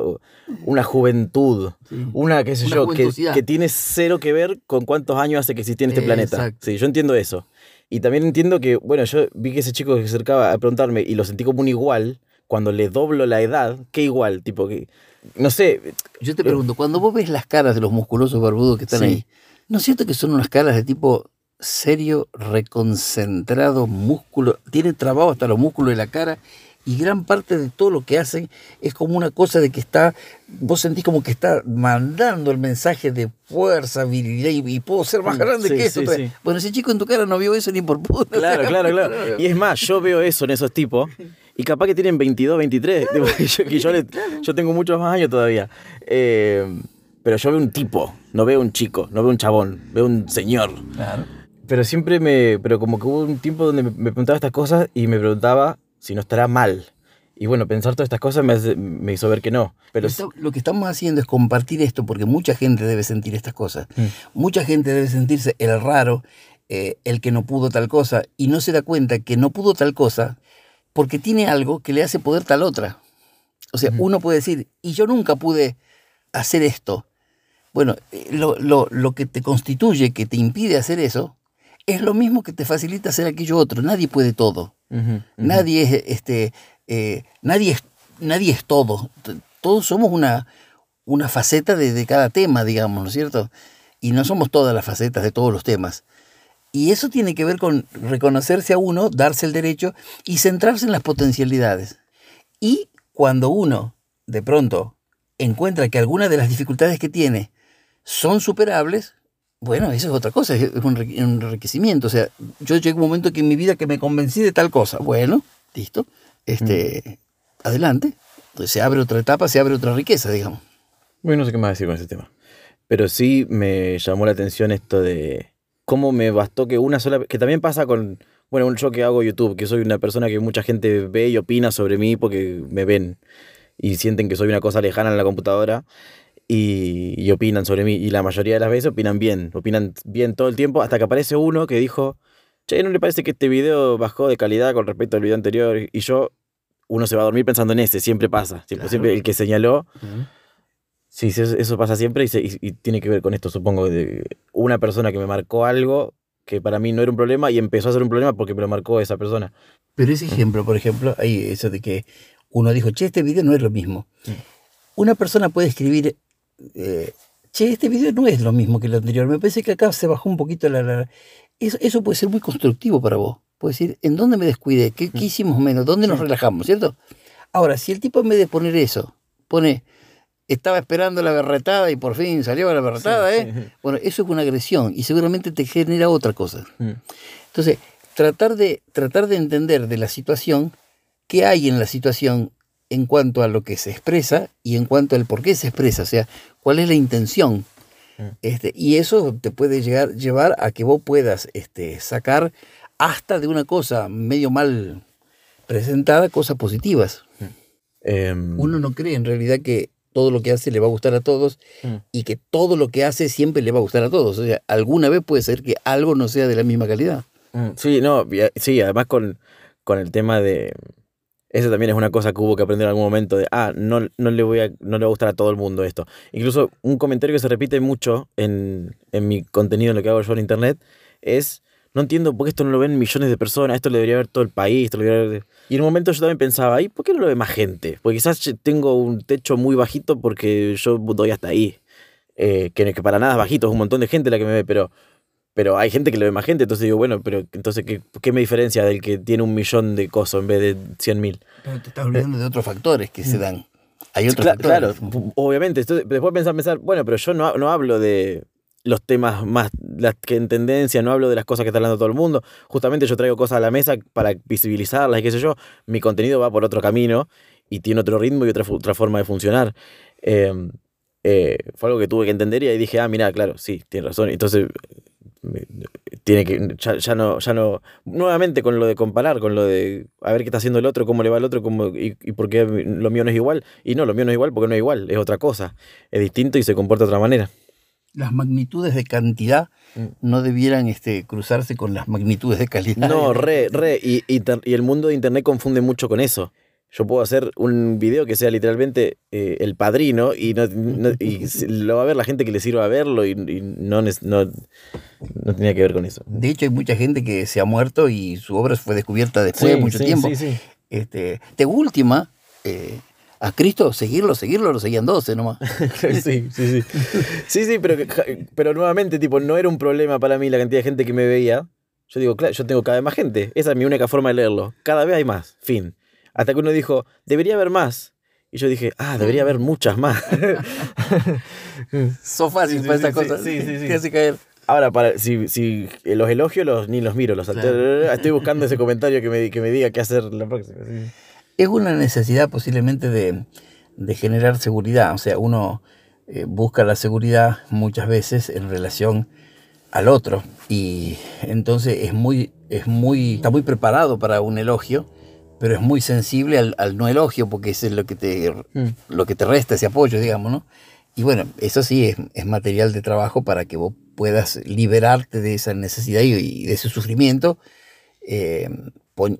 [SPEAKER 1] una juventud,
[SPEAKER 2] Sí.
[SPEAKER 1] una, qué sé
[SPEAKER 2] Una
[SPEAKER 1] yo, que, tiene cero que ver con cuántos años hace que existía en este
[SPEAKER 2] Eh,
[SPEAKER 1] planeta.
[SPEAKER 2] exacto.
[SPEAKER 1] Sí, yo entiendo eso. Y también entiendo que, bueno, yo vi que ese chico que se acercaba a preguntarme y lo sentí como un igual, cuando le doblo la edad, ¿qué igual? Tipo que, no sé,
[SPEAKER 2] Yo te pregunto, cuando vos ves las caras de los musculosos barbudos que están
[SPEAKER 1] Sí.
[SPEAKER 2] ahí, ¿no es cierto que son unas caras de tipo serio, reconcentrado, músculo? Tiene trabado hasta los músculos de la cara y gran parte de todo lo que hacen es como una cosa de que está, vos sentís como que está mandando el mensaje de fuerza, virilidad y, y puedo ser más
[SPEAKER 1] Mm,
[SPEAKER 2] grande
[SPEAKER 1] sí,
[SPEAKER 2] que eso.
[SPEAKER 1] sí,
[SPEAKER 2] pero-
[SPEAKER 1] sí.
[SPEAKER 2] Bueno, ese chico en tu cara no vio eso ni por puta.
[SPEAKER 1] Claro, claro, claro. Y es más, yo veo eso en esos tipos y capaz que tienen 22, 23. tipo, y yo, y yo le- yo tengo muchos más años todavía. Eh, pero yo veo un tipo, no veo un chico, no veo un chabón, veo un señor.
[SPEAKER 2] Claro.
[SPEAKER 1] Pero siempre me. Pero como que hubo un tiempo donde me, me preguntaba estas cosas y me preguntaba si no estará mal. Y bueno, pensar todas estas cosas me, hace- me hizo ver que no. Pero
[SPEAKER 2] lo que estamos haciendo es compartir esto porque mucha gente debe sentir estas cosas.
[SPEAKER 1] Mm.
[SPEAKER 2] Mucha gente debe sentirse el raro, eh, el que no pudo tal cosa, y no se da cuenta que no pudo tal cosa porque tiene algo que le hace poder tal otra. O sea, uno puede decir, y yo nunca pude hacer esto. Bueno, eh, lo, lo- lo que te constituye, que te impide hacer eso, es lo mismo que te facilita hacer aquello otro. Nadie puede todo. Nadie es, este, eh, nadie es, nadie es todo. Todos somos una, una faceta de, de cada tema, digamos, ¿no es cierto? Y no somos todas las facetas de todos los temas. Y eso tiene que ver con reconocerse a uno, darse el derecho y centrarse en las potencialidades. Y cuando uno de pronto encuentra que algunas de las dificultades que tiene son superables, bueno, eso es otra cosa, es un enriquecimiento. O sea, yo llegué a un momento que en mi vida que me convencí de tal cosa. Bueno, listo, este, mm. adelante. Entonces se abre otra etapa, se abre otra riqueza, digamos.
[SPEAKER 1] Bueno, no sé qué más decir con ese tema. Pero sí me llamó la atención esto de cómo me bastó que una sola... Que también pasa con... Bueno, yo que hago YouTube, que soy una persona que mucha gente ve y opina sobre mí porque me ven y sienten que soy una cosa lejana en la computadora y, opinan sobre mí. Y la mayoría de las veces opinan bien, opinan bien todo el tiempo hasta que aparece uno que dijo, che, ¿no le parece que este video bajó de calidad con respecto al video anterior? Y yo, uno se va a dormir pensando en ese, siempre pasa. Siempre, el que señaló... Sí, eso, pasa siempre y, tiene que ver con esto, supongo, de una persona que me marcó algo que para mí no era un problema y empezó a ser un problema porque me lo marcó esa persona.
[SPEAKER 2] Pero ese ejemplo, por ejemplo, hay eso de que uno dijo, che, este video no es lo mismo. Una persona puede escribir, eh, che, este video no es lo mismo que el anterior. Me parece que acá se bajó un poquito la... Eso, eso puede ser muy constructivo para vos. Puede decir, ¿en dónde me descuidé? ¿Qué, qué hicimos menos? ¿Dónde nos relajamos? ¿Cierto? Ahora, si el tipo en vez de poner eso, pone estaba esperando la berretada y por fin salió la berretada, ¿eh? Bueno, eso es una agresión y seguramente te genera otra cosa. Mm. Entonces, tratar de, tratar de entender de la situación qué hay en la situación en cuanto a lo que se expresa y en cuanto al por qué se expresa, o sea, cuál es la intención. Mm. Este, y eso te puede llegar, llevar a que vos puedas este, sacar hasta de una cosa medio mal presentada cosas positivas. Mm. Em, Uno no cree en realidad que todo lo que hace le va a gustar a todos mm. y que todo lo que hace siempre le va a gustar a todos. O sea, alguna vez puede ser que algo no sea de la misma calidad.
[SPEAKER 1] Mm, sí, no, sí, además con, con el tema de... Eso también es una cosa que hubo que aprender en algún momento de, ah, no, no, le voy a, no le va a gustar a todo el mundo esto. Incluso un comentario que se repite mucho en, en mi contenido, en lo que hago yo en internet, es no entiendo por qué esto no lo ven millones de personas, esto lo debería ver todo el país, esto lo debería ver... Y en un momento yo también pensaba, ¿y por qué no lo ve más gente? Porque quizás tengo un techo muy bajito porque yo doy hasta ahí. Eh, que, que para nada es bajito, es un montón de gente la que me ve, pero, pero hay gente que lo ve más gente, entonces digo, bueno, pero entonces, ¿qué, qué me diferencia del que tiene un millón de cosas en vez de 100 mil?
[SPEAKER 2] Pero te estás olvidando de otros factores que se mm. dan. Hay otros
[SPEAKER 1] factores. Claro, obviamente. después pensar, pensar, bueno, pero yo no, no hablo de, los temas más las que en tendencia, no hablo de las cosas que está hablando todo el mundo. Justamente yo traigo cosas a la mesa para visibilizarlas y qué sé yo. Mi contenido va por otro camino y tiene otro ritmo y otra, otra forma de funcionar. Em, eh, fue algo que tuve que entender y ahí dije, ah, mira, claro, sí, tiene razón. Entonces, tiene que, ya, no, ya no, nuevamente con lo de comparar, con lo de a ver qué está haciendo el otro, cómo le va el otro, cómo, y, y por qué lo mío no es igual. Y no, lo mío no es igual porque no es igual, es otra cosa, es distinto y se comporta de otra manera
[SPEAKER 2] las magnitudes de cantidad mm. no debieran este, cruzarse con las magnitudes de calidad.
[SPEAKER 1] No, re, re. Y, y, el mundo de Internet confunde mucho con eso. Yo puedo hacer un video que sea literalmente eh, el padrino y, no, y lo va a ver la gente que le sirva a verlo y, no, no, no, tenía que ver con eso.
[SPEAKER 2] De hecho, hay mucha gente que se ha muerto y su obra fue descubierta después de mucho tiempo. Este, de última, eh, a Cristo, seguirlo, seguirlo, lo seguían 12 nomás.
[SPEAKER 1] sí, sí, sí. Sí, sí, pero, pero nuevamente, tipo, no era un problema para mí la cantidad de gente que me veía. Yo digo, claro, yo tengo cada vez más gente. Esa es mi única forma de leerlo. Cada vez hay más. Fin. Hasta que uno dijo, debería haber más. Y yo dije, ah, debería haber muchas más.
[SPEAKER 2] Son fáciles para estas cosas. Sí, sí, sí. hace caer.
[SPEAKER 1] Ahora, para, si, si los elogios los, ni los miro. Los Estoy buscando ese comentario que me, que me diga qué hacer la próxima
[SPEAKER 2] es una necesidad posiblemente de, generar seguridad. O sea, uno eh, busca la seguridad muchas veces en relación al otro y entonces es muy, es muy, está muy preparado para un elogio, pero es muy sensible al, no elogio porque eso es lo que, te, mm. lo que te resta, ese apoyo, digamos, ¿no? Y bueno, eso sí es, material de trabajo para que vos puedas liberarte de esa necesidad y, de ese sufrimiento, eh,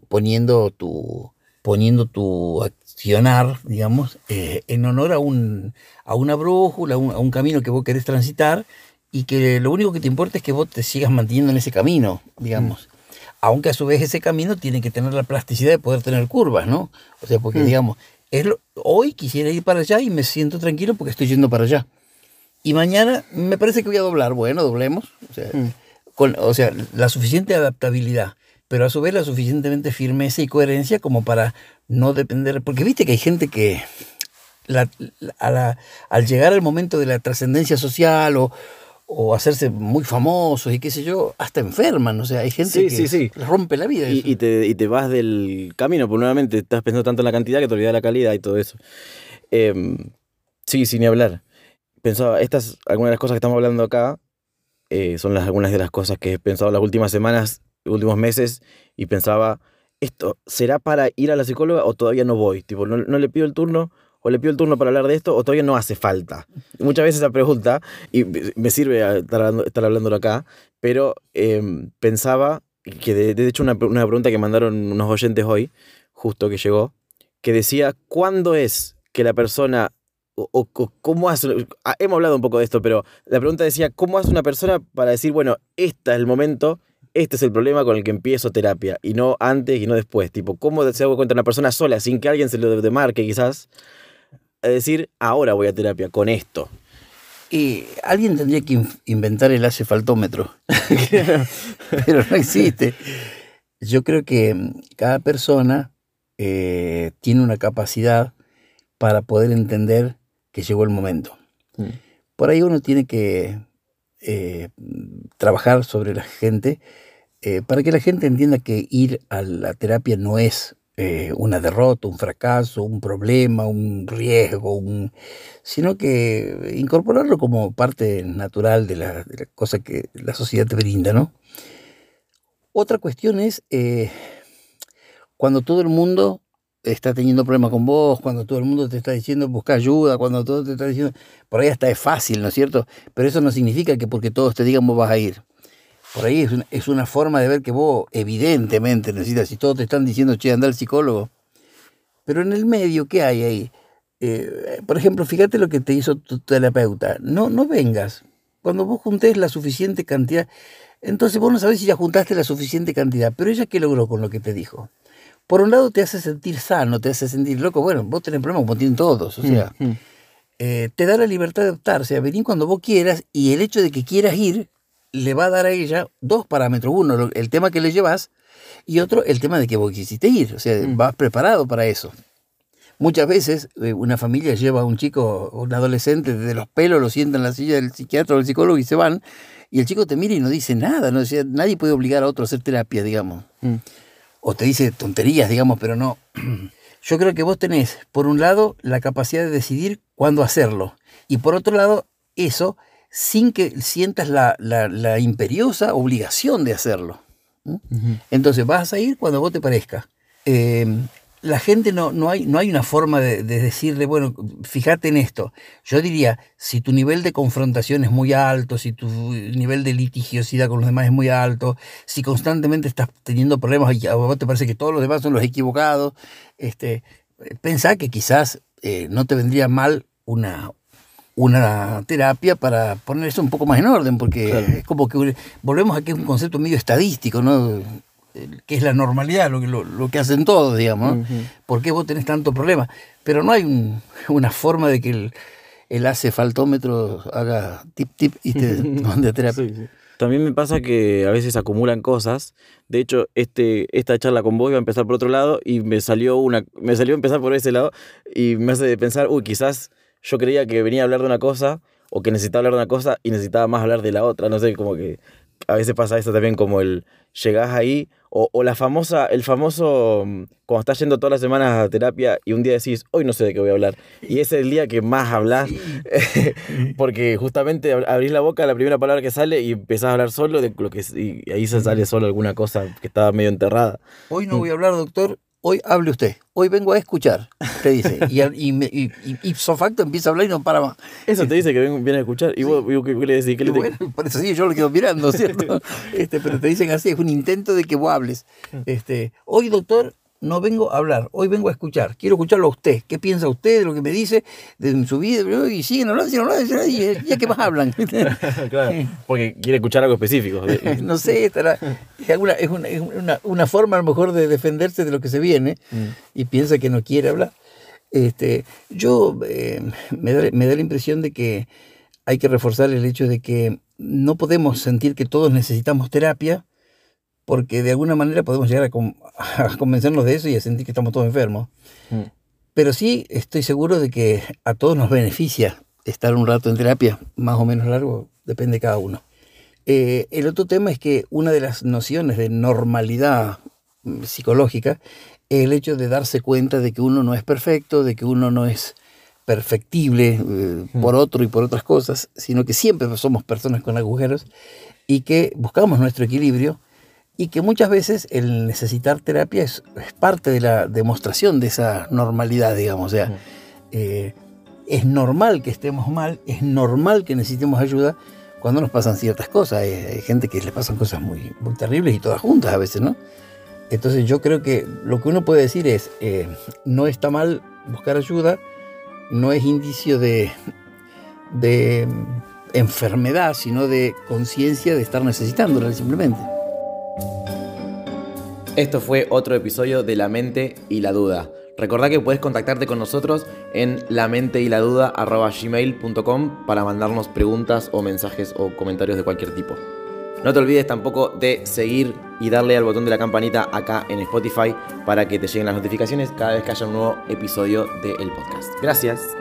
[SPEAKER 2] poniendo tu, poniendo tu accionar, digamos, eh, en honor a, un, a una brújula, a un, camino que vos querés transitar y que lo único que te importa es que vos te sigas manteniendo en ese camino, digamos. Mm. Aunque a su vez ese camino tiene que tener la plasticidad de poder tener curvas, ¿no? O sea, porque mm. digamos, es hoy quisiera ir para allá y me siento tranquilo porque estoy yendo para allá. Y mañana me parece que voy a doblar, bueno, doblemos. O sea, mm. con, o sea la suficiente adaptabilidad pero a su vez la suficientemente firmeza y coherencia como para no depender, porque viste que hay gente que al llegar al momento de la trascendencia social o, o hacerse muy famosos y qué sé yo, hasta enferman. O sea, hay gente que rompe la vida.
[SPEAKER 1] Y, te, vas del camino, porque nuevamente estás pensando tanto en la cantidad que te olvidas la calidad y todo eso. Em, sí, sin hablar. Pensaba, estas, algunas de las cosas que estamos hablando acá, eh, son las, algunas de las cosas que he pensado las últimas semanas, últimos meses, y pensaba, ¿esto será para ir a la psicóloga o todavía no voy? Tipo, no, no le pido el turno o le pido el turno para hablar de esto o todavía no hace falta. Muchas veces esa pregunta, y me sirve estar, estar hablándolo acá, pero em, pensaba que de, hecho una, una, pregunta que mandaron unos oyentes hoy, justo que llegó, que decía, ¿cuándo es que la persona, o, cómo hace, ah, hemos hablado un poco de esto, pero la pregunta decía, ¿cómo hace una persona para decir, bueno, este es el momento este es el problema con el que empiezo terapia y no antes y no después. Tipo, ¿cómo se da cuenta una persona sola sin que alguien se lo demarque quizás? a decir, ahora voy a terapia con esto.
[SPEAKER 2] Y alguien tendría que inventar el acefaltómetro, pero no existe. Yo creo que cada persona eh, tiene una capacidad para poder entender que llegó el momento. Mm. Por ahí uno tiene que eh, trabajar sobre la gente eh, para que la gente entienda que ir a la terapia no es eh, una derrota, un fracaso, un problema, un riesgo, un... sino que incorporarlo como parte natural de la, cosa que la sociedad te brinda, ¿no? Otra cuestión es cuando todo el mundo está teniendo problemas con vos, cuando todo el mundo te está diciendo busca ayuda, cuando todo te está diciendo, por ahí hasta es fácil, ¿no es cierto? Pero eso no significa que porque todos te digan vos vas a ir. Por ahí es una, es una forma de ver que vos evidentemente necesitas, si todos te están diciendo, che, anda al psicólogo. Pero en el medio, ¿qué hay ahí? Eh, por ejemplo, fíjate lo que te hizo tu terapeuta. No, no vengas. Cuando vos juntés la suficiente cantidad, entonces vos no sabés si ya juntaste la suficiente cantidad. Pero ella, ¿qué logró con lo que te dijo? Por un lado te hace sentir sano, te hace sentir loco. Bueno, vos tenés problemas como tienen todos. O sea, mm, mm. Eh, te da la libertad de optar. O sea, venir cuando vos quieras y el hecho de que quieras ir le va a dar a ella dos parámetros. Uno, el tema que le llevas y otro, el tema de que vos quisiste ir. O sea, mm. vas preparado para eso. Muchas veces eh, una familia lleva a un chico, un adolescente, de los pelos, lo sienta en la silla del psiquiatra o del psicólogo y se van. Y el chico te mira y no dice nada. ¿no? nadie puede obligar a otro a hacer terapia, digamos. Mm. O te dice tonterías, digamos, pero no. Yo creo que vos tenés, por un lado, la capacidad de decidir cuándo hacerlo. Y por otro lado, eso sin que sientas la, imperiosa obligación de hacerlo. Entonces vas a ir cuando vos te parezca. Em, la gente no, no, hay, no hay una forma de, decirle, bueno, fíjate en esto. Yo diría, si tu nivel de confrontación es muy alto, si tu nivel de litigiosidad con los demás es muy alto, si constantemente estás teniendo problemas y a vos te parece que todos los demás son los equivocados, este, pensá que quizás eh, no te vendría mal una, una terapia para poner eso un poco más en orden, porque es como que volvemos a que es un concepto medio estadístico, ¿no? Que es la normalidad, lo que, lo, que hacen todos, digamos. ¿no? ¿Por qué vos tenés tanto problema? Pero no hay una forma de que el, el acefaltómetro haga tip tip y te mande a terapia.
[SPEAKER 1] También me pasa que a veces acumulan cosas. De hecho, este, esta charla con vos iba a empezar por otro lado y me salió una, me salió a empezar por ese lado y me hace pensar, uy, quizás yo creía que venía a hablar de una cosa o que necesitaba hablar de una cosa y necesitaba más hablar de la otra. No sé, como que a veces pasa eso también, como el llegás ahí o, o la famosa, el famoso, mm, cuando estás yendo todas las semanas a terapia y un día decís, hoy no sé de qué voy a hablar. Y ese es el día que más hablas, porque justamente abrís la boca, la primera palabra que sale y empezás a hablar solo de lo que y ahí se sale solo alguna cosa que estaba medio enterrada.
[SPEAKER 2] Hoy no voy a hablar, doctor, hoy hable usted, hoy vengo a escuchar, te dice. Y, y, y, facto empieza a hablar y no para más.
[SPEAKER 1] Eso te dice que viene a escuchar. ¿Y vos, qué, le decís? ¿Qué le
[SPEAKER 2] bueno, por eso sí, yo lo quedo mirando, ¿cierto? Este, pero te dicen así, es un intento de que vos hables. Mm. Este, hoy, doctor, no vengo a hablar, hoy vengo a escuchar. Quiero escucharlo a usted. ¿Qué piensa usted de lo que me dice de su vida? Y siguen hablando, siguen hablando, y ya que más hablan.
[SPEAKER 1] claro, porque quiere escuchar algo específico.
[SPEAKER 2] no sé, estará, es, una, es, una, una, forma a lo mejor de defenderse de lo que se viene mm. y piensa que no quiere hablar. Este, yo eh, me, da, me da la impresión de que hay que reforzar el hecho de que no podemos sentir que todos necesitamos terapia, porque de alguna manera podemos llegar a, convencernos de eso y a sentir que estamos todos enfermos. Mm. Pero sí estoy seguro de que a todos nos beneficia estar un rato en terapia, más o menos largo, depende de cada uno. Eh, el otro tema es que una de las nociones de normalidad mm, psicológica es el hecho de darse cuenta de que uno no es perfecto, de que uno no es perfectible eh, por otro y por otras cosas, sino que siempre somos personas con agujeros y que buscamos nuestro equilibrio y que muchas veces el necesitar terapia es, parte de la demostración de esa normalidad, digamos. O sea, eh, es normal que estemos mal, es normal que necesitemos ayuda cuando nos pasan ciertas cosas. Hay, gente que le pasan cosas muy, muy terribles y todas juntas a veces, ¿no? Entonces yo creo que lo que uno puede decir es, eh, no está mal buscar ayuda, no es indicio de, de enfermedad, sino de conciencia de estar necesitándola simplemente.
[SPEAKER 1] Esto fue otro episodio de La Mente y la Duda. Recordá que puedes contactarte con nosotros en la mente y la duda gmail.com para mandarnos preguntas o mensajes o comentarios de cualquier tipo. No te olvides tampoco de seguir y darle al botón de la campanita acá en Spotify para que te lleguen las notificaciones cada vez que haya un nuevo episodio del podcast. Gracias.